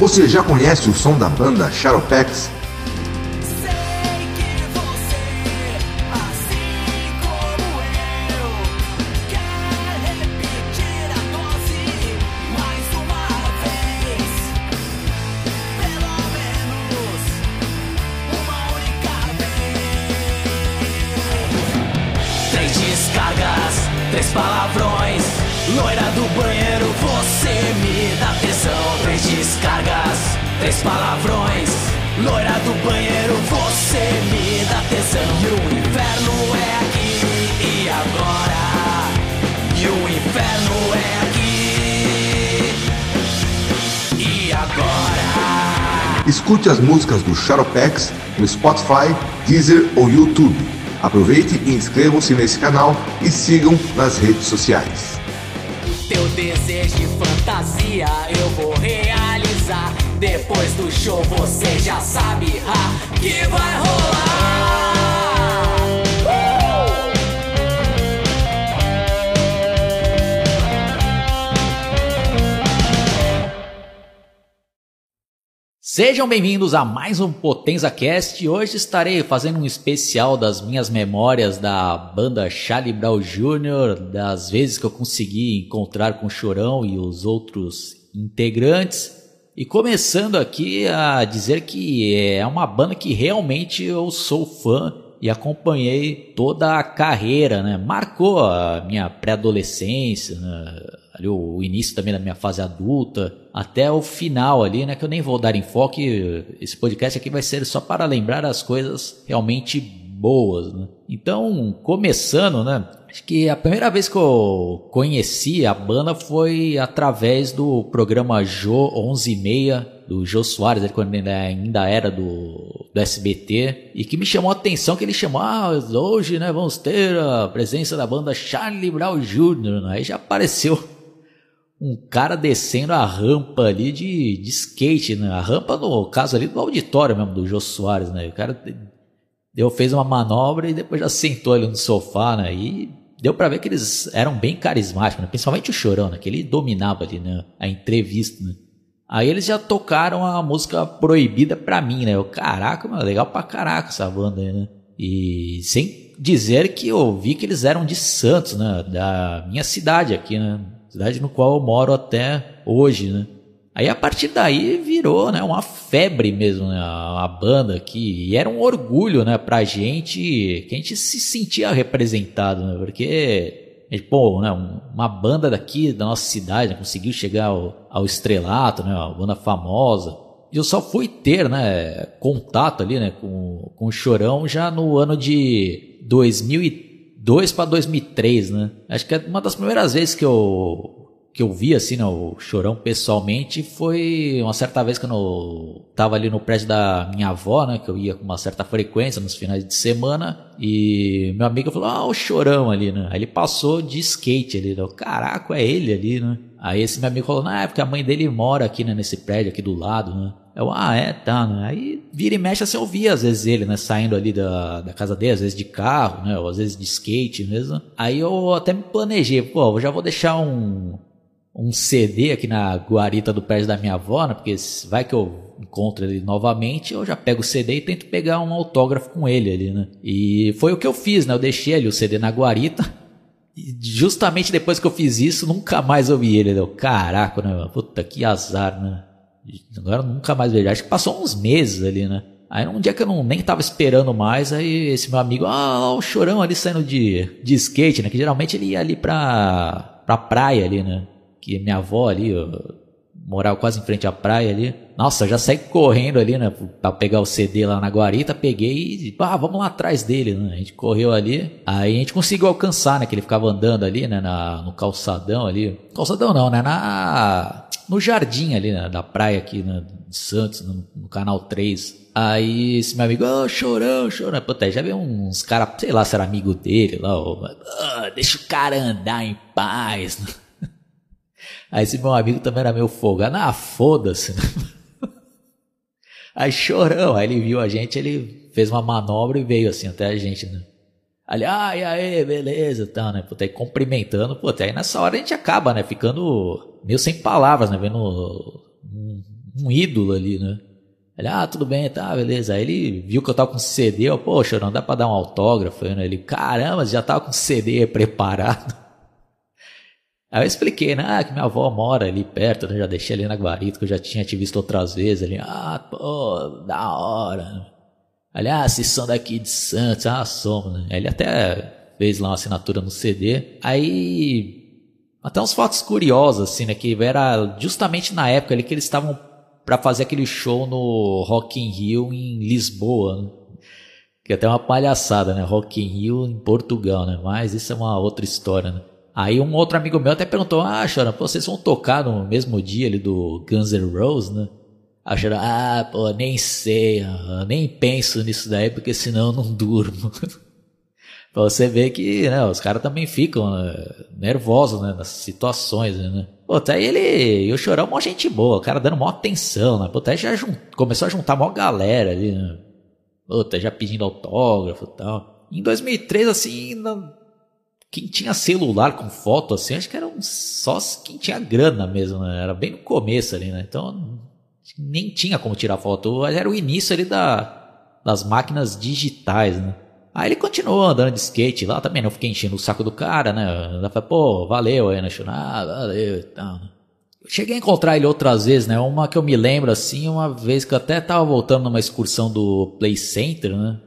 Você já conhece o som da banda você, assim. Três descargas, três palavrões. Loira do banheiro, Três palavrões. Loira do banheiro, você me dá tesão. E o inferno é aqui e agora. E o inferno é aqui e agora. Escute as músicas do Shadowpax no Spotify, Deezer ou YouTube. Aproveite e inscrevam-se nesse canal e sigam nas redes sociais. Teu desejo de fantasia. Depois do show você já sabe ha, que vai rolar. Sejam bem-vindos a mais um Potenza Cast. Hoje estarei fazendo um especial das minhas memórias da banda Charlie Brown Jr., das vezes que eu consegui encontrar com o Chorão e os outros integrantes. E começando aqui a dizer que é uma banda que realmente eu sou fã e acompanhei toda a carreira, né? Marcou a minha pré-adolescência, né? ali o, início também da minha fase adulta, até o final ali, né? Que eu nem vou dar enfoque. Esse podcast aqui vai ser só para lembrar as coisas realmente boas, né? Então, começando, né? Acho que a primeira vez que eu conheci a banda foi através do programa Jô 11 e meia do Jô Soares, ele quando ainda era do, do SBT, e que me chamou a atenção que ele chamou, ah, hoje, né, vamos ter a presença da banda Charlie Brown Jr., né? aí já apareceu um cara descendo a rampa ali de, de skate, né? A rampa, no caso ali do auditório mesmo, do Jô Soares, né? O cara deu, fez uma manobra e depois já sentou ali no sofá, né? E deu para ver que eles eram bem carismáticos, né? Principalmente o Chorão, né? Que ele dominava ali, né? A entrevista, né? Aí eles já tocaram a música proibida pra mim, né? Eu, caraca, mano, legal pra caraca essa banda aí, né? E sem dizer que eu vi que eles eram de Santos, né? Da minha cidade aqui, né? cidade no qual eu moro até hoje, né? Aí a partir daí virou, né, uma febre mesmo, né, a, banda aqui, e era um orgulho, né, pra gente, que a gente se sentia representado, né, porque, pô, né, uma banda daqui da nossa cidade né, conseguiu chegar ao, ao estrelato, né, uma banda famosa, e eu só fui ter, né, contato ali, né, com, com o Chorão já no ano de 2003, 2002 para 2003, né? Acho que é uma das primeiras vezes que eu que eu vi assim, né, o Chorão pessoalmente foi uma certa vez que eu tava ali no prédio da minha avó, né, que eu ia com uma certa frequência nos finais de semana, e meu amigo falou: "Ah, o Chorão ali, né?". Aí ele passou de skate ali, né? Caraca, é ele ali, né? Aí esse meu amigo falou: "Não, é porque a mãe dele mora aqui, né, nesse prédio aqui do lado, né?". Eu, ah, é, tá, né? Aí vira e mexe assim, eu via às vezes ele, né, saindo ali da, da casa dele, às vezes de carro, né, ou às vezes de skate mesmo. Aí eu até me planejei, pô, eu já vou deixar um, um CD aqui na guarita do prédio da minha avó, né, porque vai que eu encontro ele novamente, eu já pego o CD e tento pegar um autógrafo com ele ali, né. E foi o que eu fiz, né, eu deixei ali o CD na guarita, e justamente depois que eu fiz isso, nunca mais eu vi ele. Eu, caraca, né? Puta que azar, né? Agora nunca mais vejo. Acho que passou uns meses ali, né? Aí um dia que eu não, nem tava esperando mais, aí esse meu amigo, ah, o chorão ali saindo de, de skate, né? Que geralmente ele ia ali pra, pra praia ali, né? Que minha avó ali, morava quase em frente à praia ali. Nossa, já saí correndo ali, né? Pra pegar o CD lá na guarita, peguei e, ah, vamos lá atrás dele, né? A gente correu ali, aí a gente conseguiu alcançar, né? Que ele ficava andando ali, né? Na, no calçadão ali. Calçadão não, né? Na, no jardim ali, né? Da praia aqui, né? De Santos, no, no canal 3. Aí esse meu amigo, oh, chorão, chorão. Puta, já veio uns caras, sei lá se era amigo dele lá, oh, deixa o cara andar em paz. Aí esse meu amigo também era meio folgado. Ah, foda-se. Aí chorão. Aí ele viu a gente, ele fez uma manobra e veio assim até a gente, né? Ali, ah, e aí, beleza, tá, né? Puta, aí cumprimentando, puta, aí nessa hora a gente acaba, né? Ficando meio sem palavras, né? Vendo um, um ídolo ali, né? Ele, ah, tudo bem, tá, beleza. Aí ele viu que eu tava com CD, eu, poxa, não dá pra dar um autógrafo, né? Ele, caramba, já tava com CD preparado. Aí eu expliquei, né, ah, que minha avó mora ali perto, né? já deixei ali na guarita, que eu já tinha te visto outras vezes. Ele, ah, pô, da hora. Aliás, vocês são daqui de Santos, ah, somos, né? Ele até fez lá uma assinatura no CD. Aí até uns fatos curiosos, assim, né? Que era justamente na época ali que eles estavam para fazer aquele show no Rock in Rio em Lisboa, né? que é até uma palhaçada, né? Rock in Rio em Portugal, né? Mas isso é uma outra história, né? Aí um outro amigo meu até perguntou, ah, Chora, vocês vão tocar no mesmo dia ali do Guns N' Roses, né? A Chora, ah, pô, nem sei, nem penso nisso daí, porque senão eu não durmo. pra você ver que né, os caras também ficam né, nervosos né, nessas situações, né? Pô, até ele e o Chorão, mó gente boa, o cara dando mó atenção, né? Pô, até já começou a juntar mó galera ali, né? Pô, até já pedindo autógrafo e tal. Em 2003, assim, não... quem tinha celular com foto, assim, acho que era só quem tinha grana mesmo, né? Era bem no começo ali, né? Então, nem tinha como tirar foto. Era o início ali da... das máquinas digitais, né? Aí ele continuou andando de skate lá também, não fiquei enchendo o saco do cara, né? Eu falei, pô, valeu aí, né? Ah, valeu e tal. Né? Cheguei a encontrar ele outras vezes, né? Uma que eu me lembro assim, uma vez que eu até tava voltando numa excursão do Play Center, né?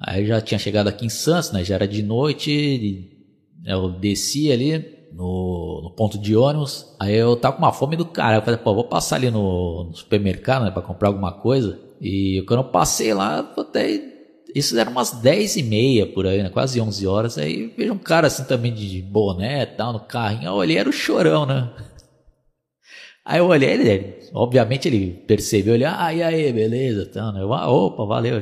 Aí já tinha chegado aqui em Santos, né? Já era de noite, eu desci ali no, no ponto de ônibus. Aí eu tava com uma fome do cara. Eu falei, pô, vou passar ali no, no supermercado, né? Pra comprar alguma coisa. E quando eu passei lá, até isso era umas 10 e meia por aí, né? Quase 11 horas. Aí vejo um cara assim também de boné e tal, no carrinho. Eu olhei, era o chorão, né? Aí eu olhei, ele, obviamente ele percebeu, ele, ah, e aí, beleza, tal, né? Eu, ah, opa, valeu,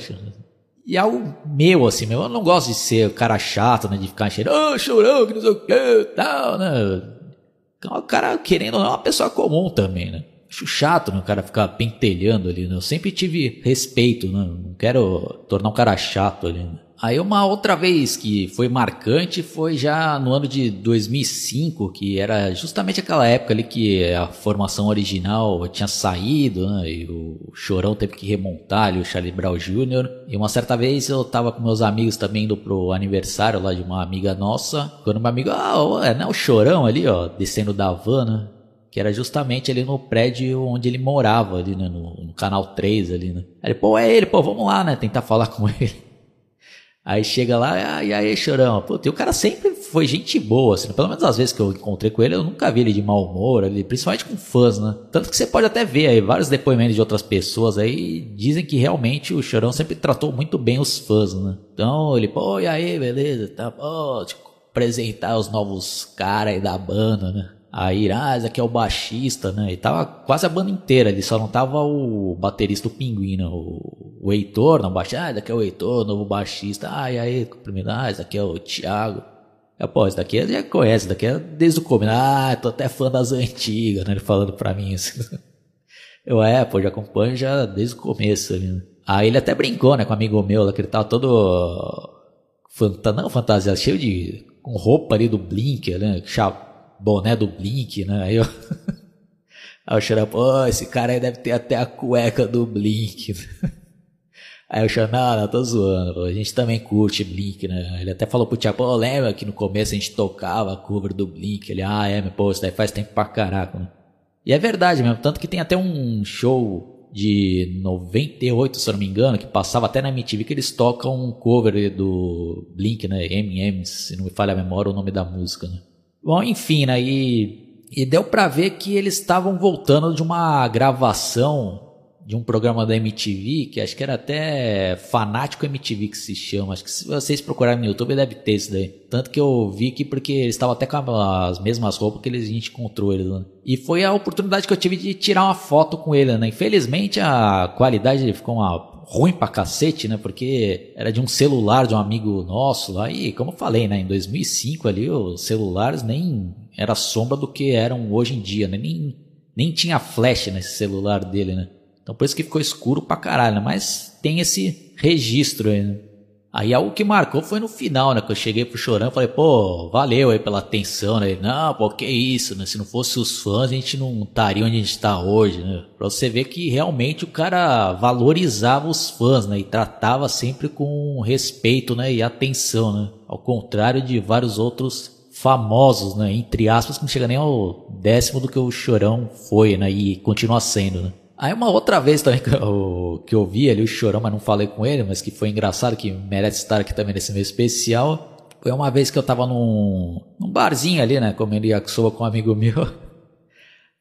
E algo meu, assim, meu, eu não gosto de ser o cara chato, né? De ficar enchendo, ô, oh, chorão, que não sei o que, tal, né? O cara, querendo ou não, é uma pessoa comum também, né? Acho chato né, o cara ficar pentelhando ali, né? Eu sempre tive respeito, né? Não quero tornar um cara chato ali. Né? Aí uma outra vez que foi marcante foi já no ano de 2005, que era justamente aquela época ali que a formação original tinha saído, né? E o Chorão teve que remontar ali, o Charlie Brown Jr. E uma certa vez eu tava com meus amigos também indo pro aniversário lá de uma amiga nossa, quando meu amigo, ah, é, né, o Chorão ali, ó, descendo da van, né? que era justamente ali no prédio onde ele morava, ali, né, no, no, canal 3 ali, né. Aí ele, pô, é ele, pô, vamos lá, né, tentar falar com ele. Aí chega lá, ah, e aí, chorão, pô, o cara sempre foi gente boa, assim, pelo menos as vezes que eu encontrei com ele, eu nunca vi ele de mau humor, ali, principalmente com fãs, né. Tanto que você pode até ver aí vários depoimentos de outras pessoas aí, dizem que realmente o chorão sempre tratou muito bem os fãs, né. Então ele, pô, e aí, beleza, tá, pô, te apresentar os novos caras aí da banda, né. Ah, esse aqui é o baixista, né? E tava quase a banda inteira, ele só não tava o baterista, o Pinguim, né? O, o Heitor, não, baixista, ah, esse aqui é o Heitor, novo baixista. Ah, e aí, primeiro, ah, esse aqui é o Thiago. É, pô, esse daqui já conhece, esse daqui é desde o começo. Ah, tô até fã das antigas, né? Ele falando pra mim assim. Eu, é, pô, já acompanho já desde o começo ali, né? Aí ele até brincou, né, com um amigo meu lá, que ele tava todo. Fanta não, fantasia, cheio de. com roupa ali do Blink, né? Boné do Blink, né? Aí eu. Aí o Xará, pô, esse cara aí deve ter até a cueca do Blink. Aí o Xará, não, não, tô zoando, a gente também curte Blink, né? Ele até falou pro Thiago, pô, lembra que no começo a gente tocava a cover do Blink? Ele, ah, é, pô, isso daí faz tempo pra caraca, né? E é verdade mesmo, tanto que tem até um show de 98, se eu não me engano, que passava até na MTV, que eles tocam um cover do Blink, né? M&M's, se não me falha a memória o nome da música, né? Bom, enfim, né? E, e deu para ver que eles estavam voltando de uma gravação de um programa da MTV, que acho que era até Fanático MTV que se chama. Acho que se vocês procurarem no YouTube deve ter isso daí. Tanto que eu vi que porque eles estavam até com as mesmas roupas que eles, a gente encontrou eles. Né? E foi a oportunidade que eu tive de tirar uma foto com ele, né? Infelizmente a qualidade ficou uma ruim pra cacete, né? Porque era de um celular de um amigo nosso lá. E como eu falei, né? Em 2005 ali, os celulares nem era sombra do que eram hoje em dia, né? Nem, nem tinha flash nesse celular dele, né? Então por isso que ficou escuro pra caralho, né? Mas tem esse registro aí, né? Aí algo que marcou foi no final, né? Que eu cheguei pro Chorão e falei, pô, valeu aí pela atenção, né? Não, pô, que isso, né? Se não fosse os fãs, a gente não estaria onde a gente tá hoje, né? Pra você ver que realmente o cara valorizava os fãs, né? E tratava sempre com respeito, né? E atenção, né? Ao contrário de vários outros famosos, né? Entre aspas, que não chega nem ao décimo do que o Chorão foi, né? E continua sendo, né? Aí uma outra vez também que eu, que eu vi ali o Chorão, mas não falei com ele, mas que foi engraçado, que merece estar aqui também nesse meio especial. Foi uma vez que eu tava num, num barzinho ali, né, comendo yakisoba com um amigo meu.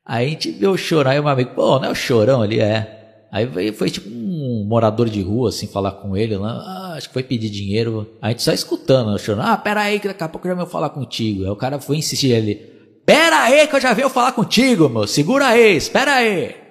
Aí a gente viu o Chorão, aí um amigo, pô, não é o Chorão ali, é. Aí veio, foi tipo um morador de rua, assim, falar com ele lá, ah, acho que foi pedir dinheiro. A gente só escutando, né, Chorão, ah, pera aí que daqui a pouco eu já venho falar contigo. Aí o cara foi insistir ali, pera aí que eu já venho falar contigo, meu, segura aí, espera aí.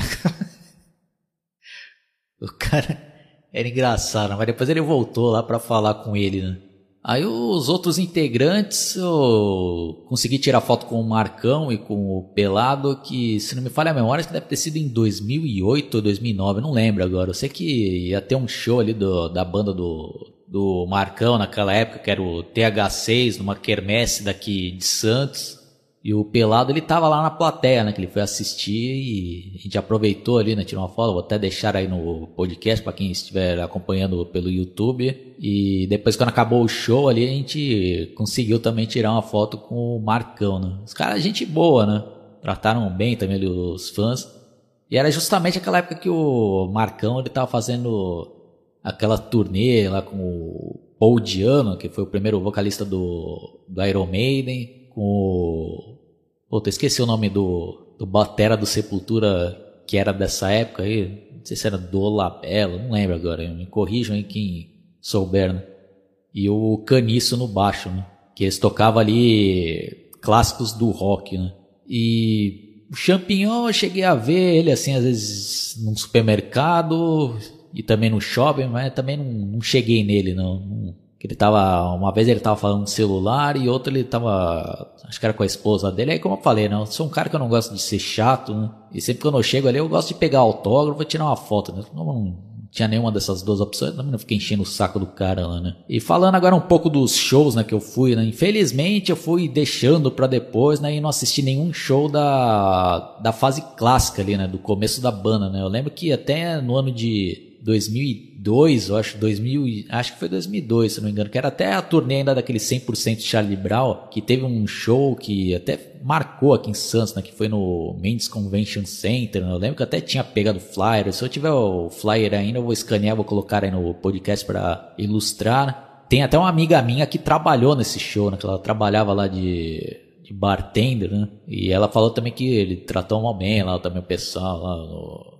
o cara era engraçado, mas depois ele voltou lá para falar com ele, né? Aí os outros integrantes, eu consegui tirar foto com o Marcão e com o Pelado, que se não me falha a memória, acho que deve ter sido em 2008 ou 2009, não lembro agora. Eu sei que ia ter um show ali do, da banda do, do Marcão naquela época, que era o TH6, numa quermesse daqui de Santos. E o Pelado, ele tava lá na plateia, né? Que ele foi assistir e a gente aproveitou ali, né? Tirou uma foto, vou até deixar aí no podcast para quem estiver acompanhando pelo YouTube. E depois, quando acabou o show ali, a gente conseguiu também tirar uma foto com o Marcão, né? Os caras, gente boa, né? Trataram bem também ali os fãs. E era justamente aquela época que o Marcão, ele tava fazendo aquela turnê lá com o Paul Diano, que foi o primeiro vocalista do, do Iron Maiden, com o Puta, esqueci o nome do, do Batera do Sepultura, que era dessa época aí. Não sei se era do Labella, não lembro agora. Me corrijam aí quem souber, né? E o Caniço no baixo, né? Que eles tocavam ali clássicos do rock, né? E o Champignon eu cheguei a ver ele assim, às vezes num supermercado e também no shopping, mas também não, não cheguei nele, não. não que ele tava. Uma vez ele tava falando no celular e outra ele tava. Acho que era com a esposa dele. Aí, como eu falei, né? Eu sou um cara que eu não gosto de ser chato, né? E sempre que eu chego ali, eu gosto de pegar autógrafo e tirar uma foto, né? Não, não tinha nenhuma dessas duas opções, também não fiquei enchendo o saco do cara lá, né? E falando agora um pouco dos shows, né, que eu fui, né? Infelizmente eu fui deixando para depois, né, e não assisti nenhum show da, da fase clássica ali, né, do começo da banda, né? Eu lembro que até no ano de 2002, eu acho, 2000, acho que foi 2002, se não me engano, que era até a turnê ainda daquele 100% Charlie Brown, que teve um show que até marcou aqui em Santos, né, que foi no Mendes Convention Center, né? eu lembro que até tinha pegado flyer, se eu tiver o flyer ainda, eu vou escanear, vou colocar aí no podcast para ilustrar. Tem até uma amiga minha que trabalhou nesse show, né, que ela trabalhava lá de de bartender, né? E ela falou também que ele tratou mal bem lá também o pessoal lá no,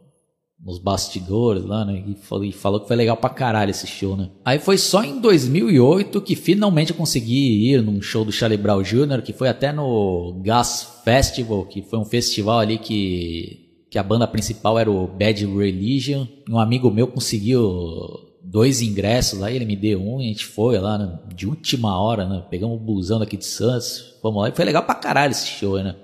nos bastidores lá, né? E falou, e falou, que foi legal pra caralho esse show, né? Aí foi só em 2008 que finalmente eu consegui ir num show do Charlie Brown Jr., que foi até no Gas Festival, que foi um festival ali que, que a banda principal era o Bad Religion. Um amigo meu conseguiu dois ingressos lá, ele me deu um e a gente foi lá, né? De última hora, né? Pegamos o busão daqui de Santos, fomos lá e foi legal pra caralho esse show, né?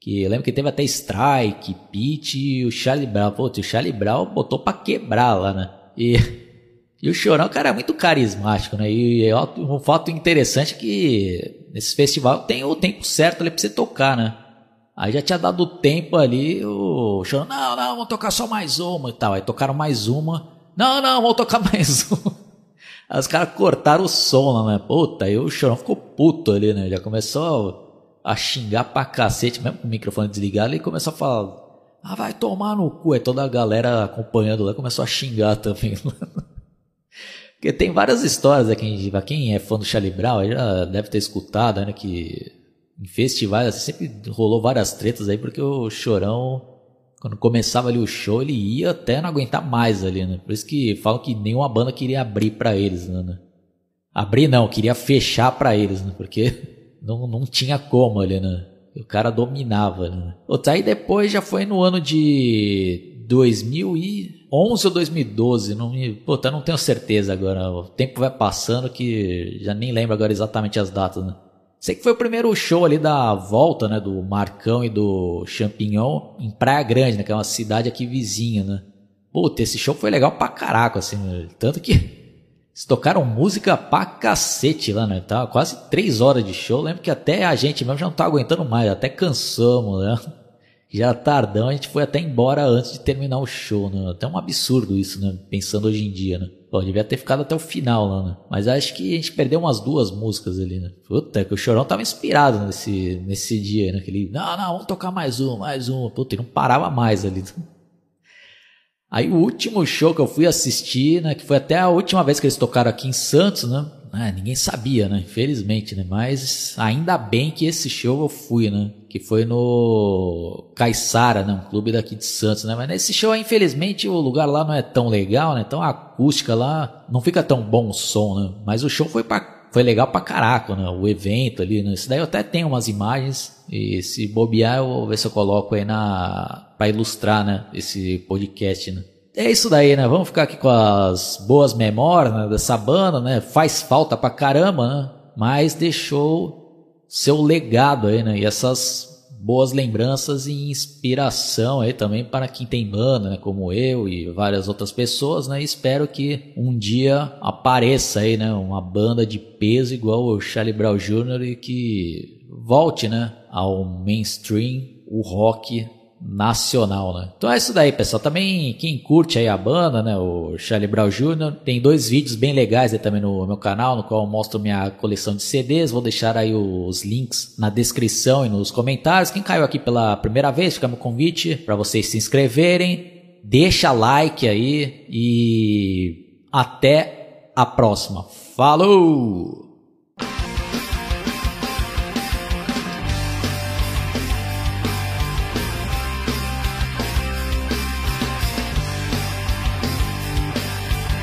Que eu lembro que teve até Strike, Pete e o Charlie Brown. Pô, o Charlie Brown botou pra quebrar lá, né? E, e o Chorão, cara, é muito carismático, né? E um fato interessante é que nesse festival tem o tempo certo ali pra você tocar, né? Aí já tinha dado tempo ali, o Chorão, não, não, vamos tocar só mais uma e tal. Aí tocaram mais uma. Não, não, vamos tocar mais uma. Aí os caras cortaram o som lá, né? Puta, aí o Chorão ficou puto ali, né? Já começou a xingar pra cacete, mesmo com o microfone desligado, e começou a falar: Ah, vai tomar no cu. Aí toda a galera acompanhando lá começou a xingar também. Porque tem várias histórias aqui, pra quem é fã do Charlie Brown, já deve ter escutado, né? Que em festivais assim, sempre rolou várias tretas aí, porque o Chorão, quando começava ali o show, ele ia até não aguentar mais ali, né? Por isso que falam que nenhuma banda queria abrir para eles, né? Abrir não, queria fechar para eles, né? Porque não, não tinha como ali, né? O cara dominava, né? Outra, aí depois já foi no ano de 2011 ou 2012, não me, puta, não tenho certeza agora. O tempo vai passando que já nem lembro agora exatamente as datas, né? Sei que foi o primeiro show ali da volta, né, do Marcão e do Champignon em Praia Grande, né, que é uma cidade aqui vizinha, né? Puta, esse show foi legal pra caraca, assim, né? tanto que Eles tocaram música pra cacete lá, né? Tava quase três horas de show. Lembro que até a gente mesmo já não tá aguentando mais, até cansamos, né? Já tardão, a gente foi até embora antes de terminar o show, né? Até um absurdo isso, né? Pensando hoje em dia, né? Pô, devia ter ficado até o final lá, né? Mas acho que a gente perdeu umas duas músicas ali, né? Puta, que o Chorão tava inspirado nesse, nesse dia, né? Que ele, não, não, vamos tocar mais um, mais um. Puta, ele não parava mais ali. Aí o último show que eu fui assistir, né? Que foi até a última vez que eles tocaram aqui em Santos, né? É, ninguém sabia, né? Infelizmente, né? Mas ainda bem que esse show eu fui, né? Que foi no Caixara, né? Um clube daqui de Santos, né? Mas nesse show, infelizmente, o lugar lá não é tão legal, né? Então a acústica lá não fica tão bom o som, né? Mas o show foi pra, foi legal pra caraca, né? O evento ali, né? Isso daí eu até tenho umas imagens e se bobear eu vou ver se eu coloco aí na... pra ilustrar, né? Esse podcast, né? é isso daí, né? Vamos ficar aqui com as boas memórias né, dessa banda, né? Faz falta pra caramba, né? Mas deixou seu legado aí, né? E essas boas lembranças e inspiração aí também para quem tem banda, né? Como eu e várias outras pessoas, né? Espero que um dia apareça aí, né? Uma banda de peso igual o Charlie Brown Jr. e que volte, né? Ao mainstream, o rock nacional, né? Então é isso daí, pessoal. Também quem curte aí a banda, né, o Charlie Brown Jr., tem dois vídeos bem legais aí também no meu canal, no qual eu mostro minha coleção de CDs. Vou deixar aí os links na descrição e nos comentários. Quem caiu aqui pela primeira vez, fica meu convite para vocês se inscreverem. Deixa like aí e até a próxima. Falou!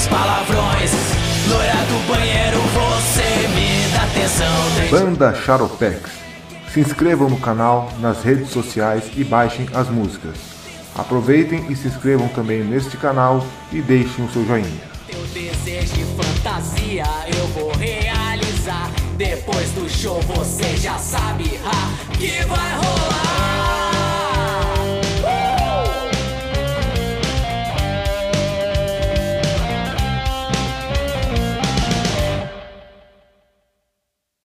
Três palavrões. Loira do banheiro, você me dá três... Banda Charopex Se inscrevam no canal, nas redes sociais e baixem as músicas. Aproveitem e se inscrevam também neste canal e deixem o seu joinha. Teu desejo de fantasia eu vou realizar. Depois do show você já sabe ha, que vai rolar